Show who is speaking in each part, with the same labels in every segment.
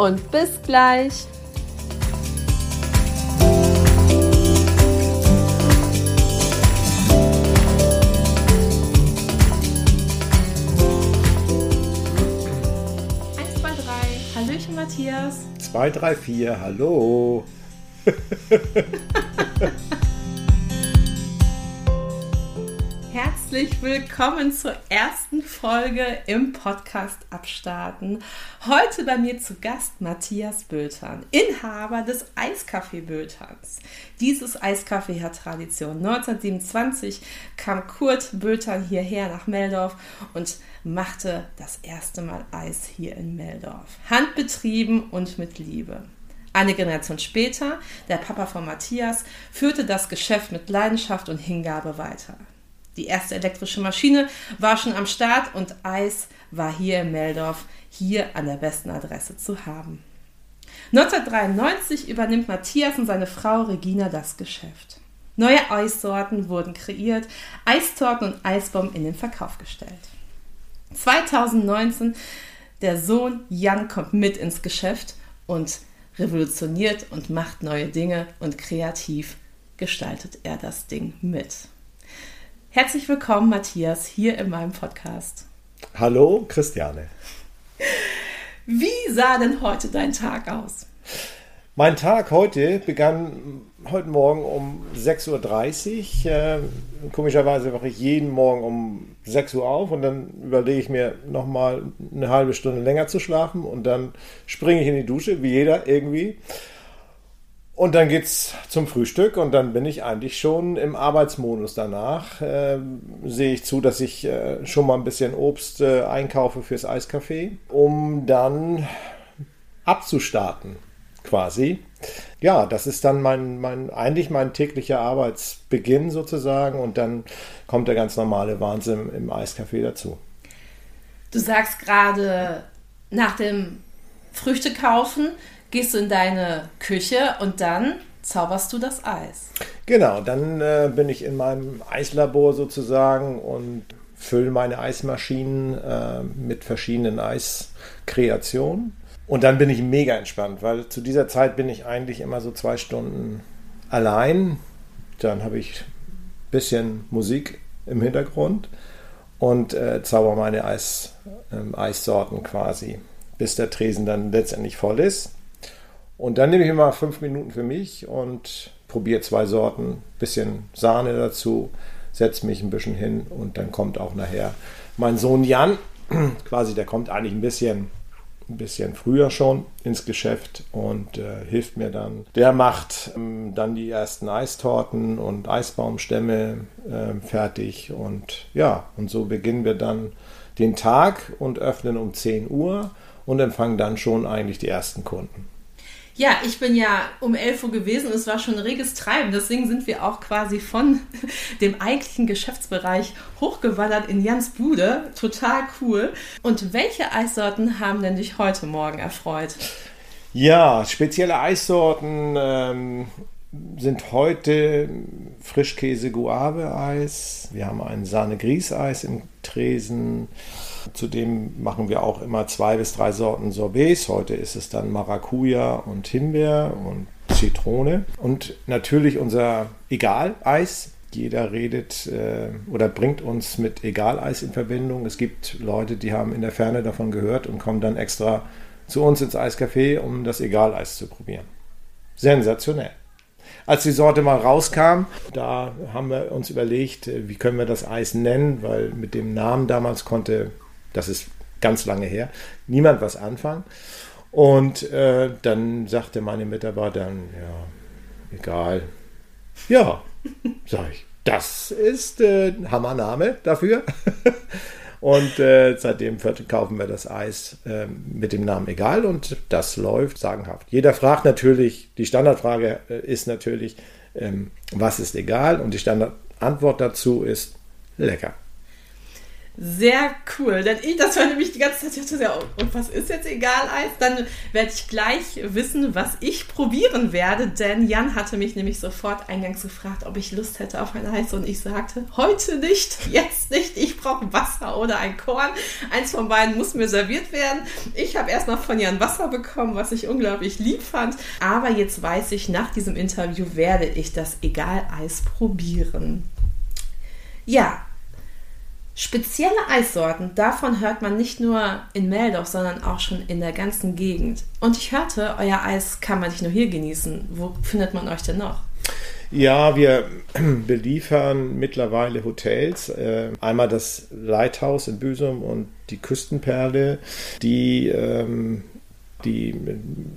Speaker 1: und bis gleich. Hallöchen, Matthias.
Speaker 2: 2, 3, 4, hallo.
Speaker 1: Herzlich willkommen zur ersten Folge im Podcast Abstarten. Heute bei mir zu Gast Matthias Bötern, Inhaber des Eiscafé Böterns. Dieses Eiscafé hat Tradition. 1927 kam Kurt Bötern hierher nach Meldorf und machte das erste Mal Eis hier in Meldorf. Handbetrieben und mit Liebe. Eine Generation später, der Papa von Matthias, führte das Geschäft mit Leidenschaft und Hingabe weiter. Die erste elektrische Maschine war schon am Start und Eis war hier in Meldorf, hier an der besten Adresse zu haben. 1993 übernimmt Matthias und seine Frau Regina das Geschäft. Neue Eissorten wurden kreiert, Eistorten und Eisbomben in den Verkauf gestellt. 2019 der Sohn Jan kommt mit ins Geschäft und revolutioniert und macht neue Dinge und kreativ gestaltet er das Ding mit. Herzlich willkommen, Matthias, hier in meinem Podcast.
Speaker 2: Hallo, Christiane.
Speaker 1: Wie sah denn heute dein Tag aus?
Speaker 2: Mein Tag heute begann heute Morgen um 6.30 Uhr. Äh, komischerweise wache ich jeden Morgen um 6 Uhr auf und dann überlege ich mir nochmal eine halbe Stunde länger zu schlafen und dann springe ich in die Dusche, wie jeder irgendwie. Und dann geht's zum Frühstück und dann bin ich eigentlich schon im Arbeitsmodus danach. Äh, sehe ich zu, dass ich äh, schon mal ein bisschen Obst äh, einkaufe fürs Eiscafé, um dann abzustarten quasi. Ja, das ist dann mein, mein, eigentlich mein täglicher Arbeitsbeginn sozusagen und dann kommt der ganz normale Wahnsinn im Eiscafé dazu.
Speaker 1: Du sagst gerade nach dem Früchte kaufen, gehst du in deine Küche und dann zauberst du das Eis.
Speaker 2: Genau, dann äh, bin ich in meinem Eislabor sozusagen und fülle meine Eismaschinen äh, mit verschiedenen Eiskreationen. Und dann bin ich mega entspannt, weil zu dieser Zeit bin ich eigentlich immer so zwei Stunden allein. Dann habe ich ein bisschen Musik im Hintergrund und äh, zauber meine Eis, ähm, Eissorten quasi, bis der Tresen dann letztendlich voll ist. Und dann nehme ich immer fünf Minuten für mich und probiere zwei Sorten, bisschen Sahne dazu, setze mich ein bisschen hin und dann kommt auch nachher mein Sohn Jan, quasi, der kommt eigentlich ein bisschen, ein bisschen früher schon ins Geschäft und äh, hilft mir dann. Der macht ähm, dann die ersten Eistorten und Eisbaumstämme äh, fertig und ja, und so beginnen wir dann den Tag und öffnen um 10 Uhr und empfangen dann schon eigentlich die ersten Kunden.
Speaker 1: Ja, ich bin ja um 11 Uhr gewesen und es war schon ein reges Treiben. Deswegen sind wir auch quasi von dem eigentlichen Geschäftsbereich hochgewandert in Jans Bude. Total cool. Und welche Eissorten haben denn dich heute Morgen erfreut?
Speaker 2: Ja, spezielle Eissorten ähm, sind heute Frischkäse Guave Eis. Wir haben ein Sahne Grieß Eis im Tresen. Zudem machen wir auch immer zwei bis drei Sorten Sorbets. Heute ist es dann Maracuja und Himbeer und Zitrone. Und natürlich unser Egal-Eis. Jeder redet äh, oder bringt uns mit Egaleis in Verbindung. Es gibt Leute, die haben in der Ferne davon gehört und kommen dann extra zu uns ins Eiscafé, um das Egaleis zu probieren. Sensationell. Als die Sorte mal rauskam, da haben wir uns überlegt, äh, wie können wir das Eis nennen, weil mit dem Namen damals konnte das ist ganz lange her, niemand was anfangen. Und äh, dann sagte meine Mitarbeiterin, ja, egal. Ja, sag ich, das ist äh, ein Hammername dafür. Und äh, seitdem kaufen wir das Eis äh, mit dem Namen Egal und das läuft sagenhaft. Jeder fragt natürlich, die Standardfrage äh, ist natürlich, ähm, was ist egal? Und die Standardantwort dazu ist lecker.
Speaker 1: Sehr cool, denn ich, das war nämlich die ganze Zeit, ja, und was ist jetzt egal Eis? Dann werde ich gleich wissen, was ich probieren werde, denn Jan hatte mich nämlich sofort eingangs gefragt, ob ich Lust hätte auf ein Eis und ich sagte, heute nicht, jetzt nicht, ich brauche Wasser oder ein Korn. Eins von beiden muss mir serviert werden. Ich habe erstmal von Jan Wasser bekommen, was ich unglaublich lieb fand, aber jetzt weiß ich, nach diesem Interview werde ich das Egal-Eis probieren. Ja, Spezielle Eissorten, davon hört man nicht nur in Meldorf, sondern auch schon in der ganzen Gegend. Und ich hörte, euer Eis kann man nicht nur hier genießen. Wo findet man euch denn noch?
Speaker 2: Ja, wir beliefern mittlerweile Hotels. Äh, einmal das Lighthouse in Büsum und die Küstenperle, die ähm, die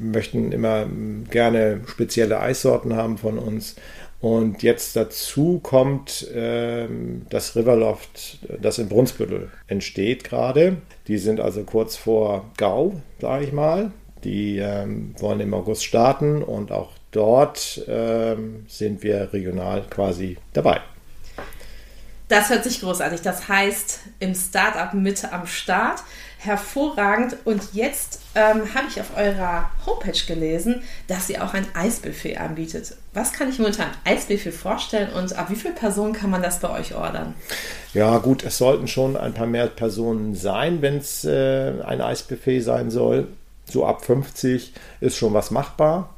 Speaker 2: möchten immer gerne spezielle Eissorten haben von uns. Und jetzt dazu kommt ähm, das Riverloft, das in Brunsbüttel entsteht gerade. Die sind also kurz vor Gau, sage ich mal. Die ähm, wollen im August starten und auch dort ähm, sind wir regional quasi dabei.
Speaker 1: Das hört sich großartig. Das heißt, im Startup Mitte am Start hervorragend. Und jetzt ähm, habe ich auf eurer Homepage gelesen, dass ihr auch ein Eisbuffet anbietet. Was kann ich mir unter einem Eisbuffet vorstellen und ab wie vielen Personen kann man das bei euch ordern?
Speaker 2: Ja, gut, es sollten schon ein paar mehr Personen sein, wenn es äh, ein Eisbuffet sein soll. So ab 50 ist schon was machbar.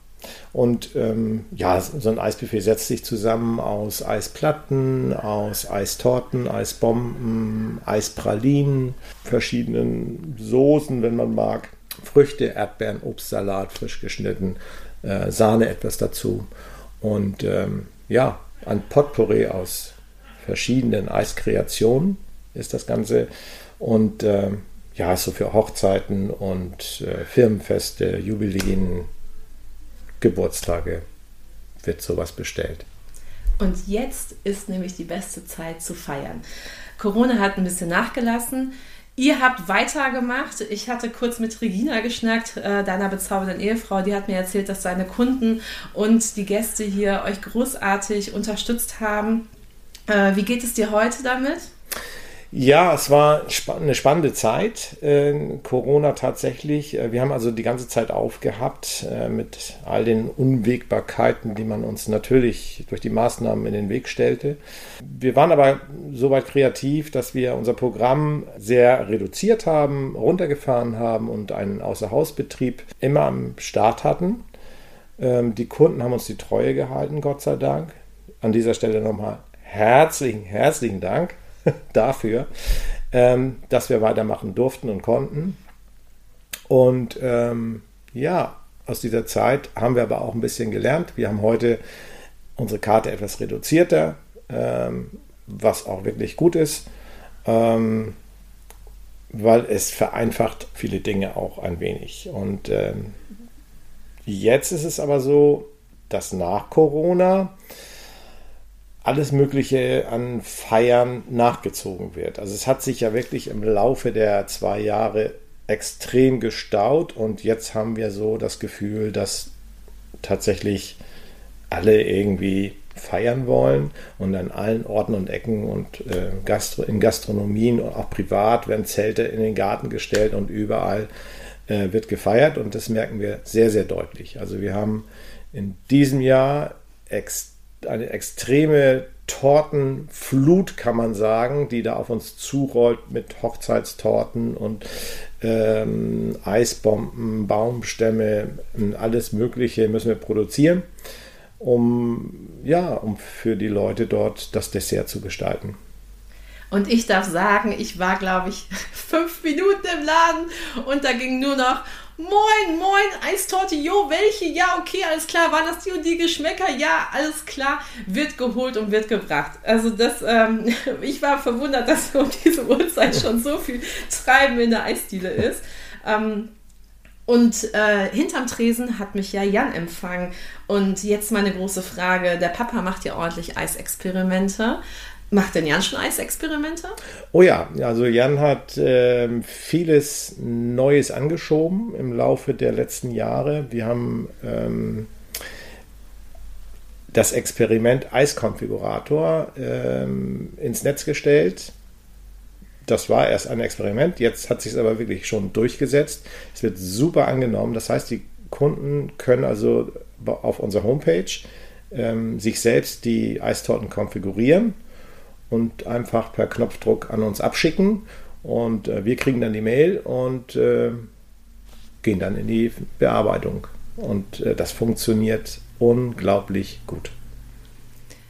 Speaker 2: Und ähm, ja, so ein Eisbuffet setzt sich zusammen aus Eisplatten, aus Eistorten, Eisbomben, Eispralinen, verschiedenen Soßen, wenn man mag, Früchte, Erdbeeren, Obstsalat, frisch geschnitten, äh, Sahne etwas dazu. Und ähm, ja, ein Potpourri aus verschiedenen Eiskreationen ist das Ganze. Und äh, ja, so für Hochzeiten und äh, Firmenfeste, Jubiläen, Geburtstage wird sowas bestellt.
Speaker 1: Und jetzt ist nämlich die beste Zeit zu feiern. Corona hat ein bisschen nachgelassen. Ihr habt weitergemacht. Ich hatte kurz mit Regina geschnackt, äh, deiner bezaubernden Ehefrau. Die hat mir erzählt, dass seine Kunden und die Gäste hier euch großartig unterstützt haben. Äh, wie geht es dir heute damit?
Speaker 2: Ja, es war eine spannende Zeit. Äh, Corona tatsächlich. Äh, wir haben also die ganze Zeit aufgehabt äh, mit all den Unwägbarkeiten, die man uns natürlich durch die Maßnahmen in den Weg stellte. Wir waren aber soweit kreativ, dass wir unser Programm sehr reduziert haben, runtergefahren haben und einen Außerhausbetrieb immer am Start hatten. Ähm, die Kunden haben uns die Treue gehalten, Gott sei Dank. An dieser Stelle nochmal herzlichen, herzlichen Dank. dafür, ähm, dass wir weitermachen durften und konnten. Und ähm, ja, aus dieser Zeit haben wir aber auch ein bisschen gelernt. Wir haben heute unsere Karte etwas reduzierter, ähm, was auch wirklich gut ist, ähm, weil es vereinfacht viele Dinge auch ein wenig. Und ähm, jetzt ist es aber so, dass nach Corona alles Mögliche an Feiern nachgezogen wird. Also es hat sich ja wirklich im Laufe der zwei Jahre extrem gestaut und jetzt haben wir so das Gefühl, dass tatsächlich alle irgendwie feiern wollen und an allen Orten und Ecken und äh, Gastro in Gastronomien und auch privat werden Zelte in den Garten gestellt und überall äh, wird gefeiert und das merken wir sehr, sehr deutlich. Also wir haben in diesem Jahr extrem eine extreme Tortenflut, kann man sagen, die da auf uns zurollt mit Hochzeitstorten und ähm, Eisbomben, Baumstämme, alles Mögliche müssen wir produzieren, um, ja, um für die Leute dort das Dessert zu gestalten.
Speaker 1: Und ich darf sagen, ich war, glaube ich, fünf Minuten im Laden und da ging nur noch Moin, moin, Eistorte, jo, welche? Ja, okay, alles klar. Waren das die und die Geschmäcker? Ja, alles klar. Wird geholt und wird gebracht. Also das, ähm, ich war verwundert, dass um diese Uhrzeit schon so viel Treiben in der Eisdiele ist. Ähm, und äh, hinterm Tresen hat mich ja Jan empfangen. Und jetzt meine große Frage: Der Papa macht ja ordentlich Eisexperimente. Macht denn Jan schon Eisexperimente?
Speaker 2: Oh ja, also Jan hat äh, vieles Neues angeschoben im Laufe der letzten Jahre. Wir haben ähm, das Experiment Eiskonfigurator ähm, ins Netz gestellt. Das war erst ein Experiment, jetzt hat sich es aber wirklich schon durchgesetzt. Es wird super angenommen. Das heißt, die Kunden können also auf unserer Homepage ähm, sich selbst die Eistorten konfigurieren und einfach per Knopfdruck an uns abschicken. Und äh, wir kriegen dann die Mail und äh, gehen dann in die Bearbeitung. Und äh, das funktioniert unglaublich gut.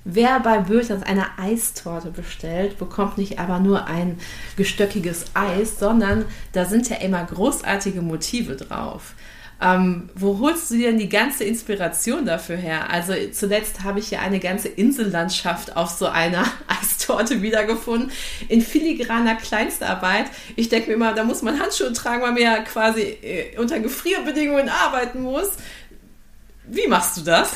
Speaker 1: Wer bei Böters eine Eistorte bestellt, bekommt nicht aber nur ein gestöckiges Eis, sondern da sind ja immer großartige Motive drauf. Ähm, wo holst du dir denn die ganze Inspiration dafür her? Also zuletzt habe ich ja eine ganze Insellandschaft auf so einer Eistorte wiedergefunden, in filigraner Kleinstarbeit. Ich denke mir immer, da muss man Handschuhe tragen, weil man ja quasi äh, unter Gefrierbedingungen arbeiten muss. Wie machst du das?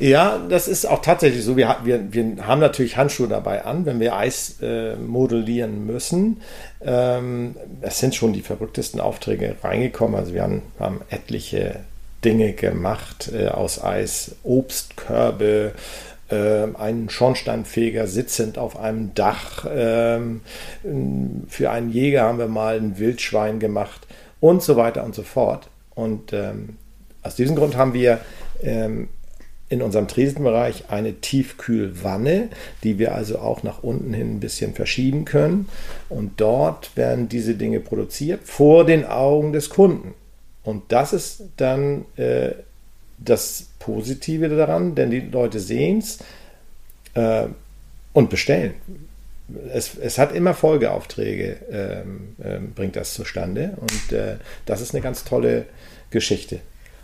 Speaker 2: Ja, das ist auch tatsächlich so. Wir, wir, wir haben natürlich Handschuhe dabei an, wenn wir Eis äh, modellieren müssen. Ähm, es sind schon die verrücktesten Aufträge reingekommen. Also wir haben, haben etliche Dinge gemacht äh, aus Eis, Obstkörbe, äh, einen Schornsteinfeger sitzend auf einem Dach. Ähm, für einen Jäger haben wir mal ein Wildschwein gemacht und so weiter und so fort. Und ähm, aus diesem Grund haben wir ähm, in unserem Tresenbereich eine Tiefkühlwanne, die wir also auch nach unten hin ein bisschen verschieben können. Und dort werden diese Dinge produziert vor den Augen des Kunden. Und das ist dann äh, das Positive daran, denn die Leute sehen es äh, und bestellen. Es, es, hat immer Folgeaufträge, ähm, äh, bringt das zustande. Und äh, das ist eine ganz tolle Geschichte.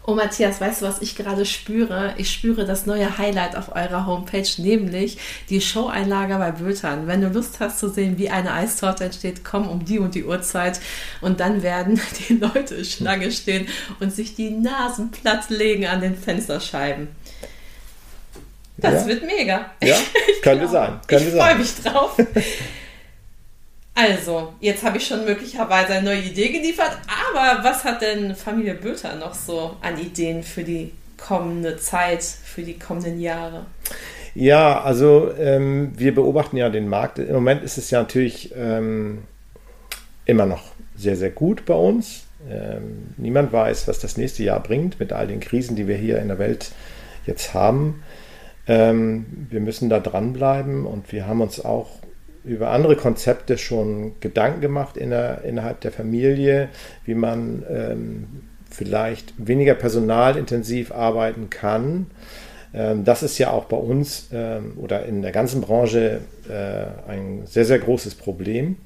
Speaker 1: Oh Matthias, weißt du, was ich gerade spüre? Ich spüre das neue Highlight auf eurer Homepage, nämlich die Show-Einlage bei Bötern. Wenn du Lust hast zu sehen, wie eine Eistorte entsteht, komm um die und die Uhrzeit und dann werden die Leute Schlange stehen und sich die Nasen platt legen an den Fensterscheiben. Das ja. wird mega.
Speaker 2: Ja, könnte sein. Könnte
Speaker 1: ich freue mich drauf. Also, jetzt habe ich schon möglicherweise eine neue Idee geliefert, aber was hat denn Familie Böter noch so an Ideen für die kommende Zeit, für die kommenden Jahre?
Speaker 2: Ja, also ähm, wir beobachten ja den Markt. Im Moment ist es ja natürlich ähm, immer noch sehr, sehr gut bei uns. Ähm, niemand weiß, was das nächste Jahr bringt mit all den Krisen, die wir hier in der Welt jetzt haben. Ähm, wir müssen da dranbleiben und wir haben uns auch über andere Konzepte schon Gedanken gemacht in der, innerhalb der Familie, wie man ähm, vielleicht weniger personalintensiv arbeiten kann. Ähm, das ist ja auch bei uns ähm, oder in der ganzen Branche äh, ein sehr, sehr großes Problem.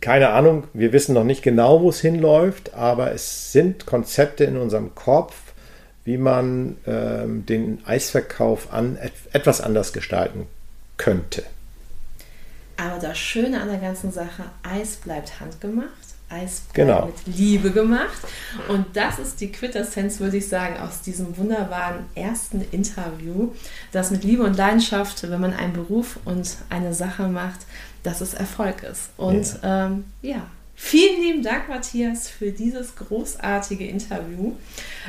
Speaker 2: Keine Ahnung, wir wissen noch nicht genau, wo es hinläuft, aber es sind Konzepte in unserem Kopf, wie man ähm, den Eisverkauf an, et etwas anders gestalten könnte.
Speaker 1: Aber das Schöne an der ganzen Sache, Eis bleibt handgemacht. Eis bleibt
Speaker 2: genau.
Speaker 1: mit Liebe gemacht. Und das ist die Quintessenz, würde ich sagen, aus diesem wunderbaren ersten Interview, dass mit Liebe und Leidenschaft, wenn man einen Beruf und eine Sache macht, dass es Erfolg ist. Und ja, ähm, ja Vielen lieben Dank, Matthias, für dieses großartige Interview.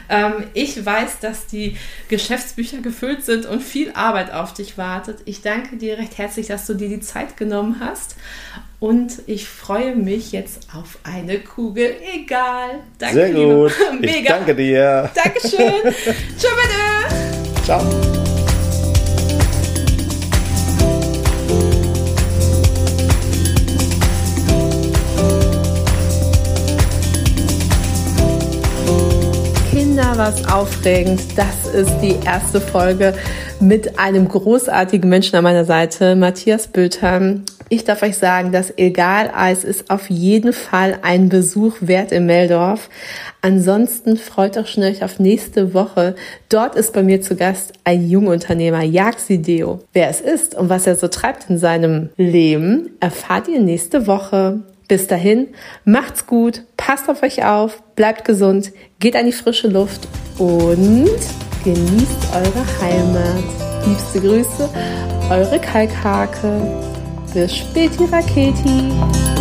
Speaker 1: Ähm, ich weiß, dass die Geschäftsbücher gefüllt sind und viel Arbeit auf dich wartet. Ich danke dir recht herzlich, dass du dir die Zeit genommen hast. Und ich freue mich jetzt auf eine Kugel. Egal.
Speaker 2: Danke, Sehr gut. Mega. Ich danke dir.
Speaker 1: Dankeschön. Tschüss.
Speaker 2: Ciao.
Speaker 1: Was aufregend. Das ist die erste Folge mit einem großartigen Menschen an meiner Seite, Matthias Böter. Ich darf euch sagen, das Egal-Eis ist auf jeden Fall ein Besuch wert in Meldorf. Ansonsten freut euch schon euch auf nächste Woche. Dort ist bei mir zu Gast ein Jungunternehmer, Deo. Wer es ist und was er so treibt in seinem Leben, erfahrt ihr nächste Woche. Bis dahin, macht's gut, passt auf euch auf, bleibt gesund, geht an die frische Luft und genießt eure Heimat. Liebste Grüße, eure Kalkhake. Bis späti Raketi.